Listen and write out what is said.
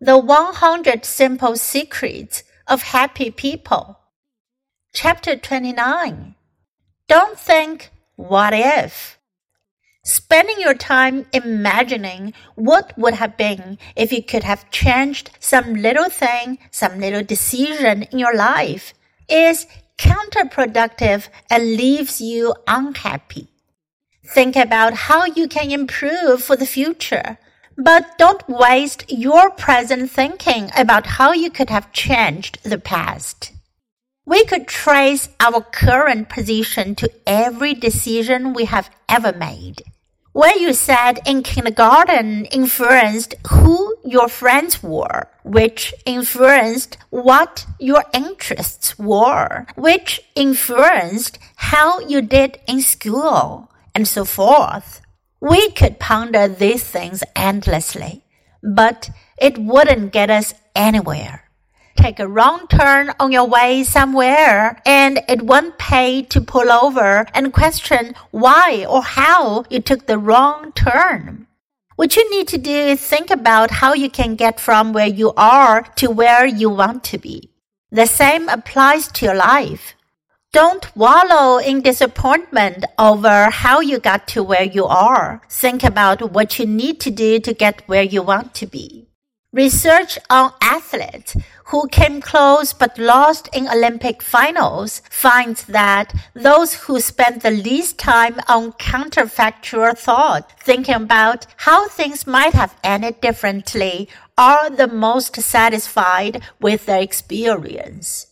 The 100 Simple Secrets of Happy People. Chapter 29. Don't think, what if? Spending your time imagining what would have been if you could have changed some little thing, some little decision in your life is counterproductive and leaves you unhappy. Think about how you can improve for the future, but don't waste your present thinking about how you could have changed the past. We could trace our current position to every decision we have ever made. Where you sat in kindergarten influenced who your friends were, which influenced what your interests were, which influenced how you did in school, and so forth. We could ponder these things endlessly, but it wouldn't get us anywhere take a wrong turn on your way somewhere and it won't pay to pull over and question why or how you took the wrong turn. What you need to do is think about how you can get from where you are to where you want to be. The same applies to your life. Don't wallow in disappointment over how you got to where you are. Think about what you need to do to get where you want to be. Research on athletes who came close but lost in Olympic finals finds that those who spend the least time on counterfactual thought, thinking about how things might have ended differently, are the most satisfied with their experience.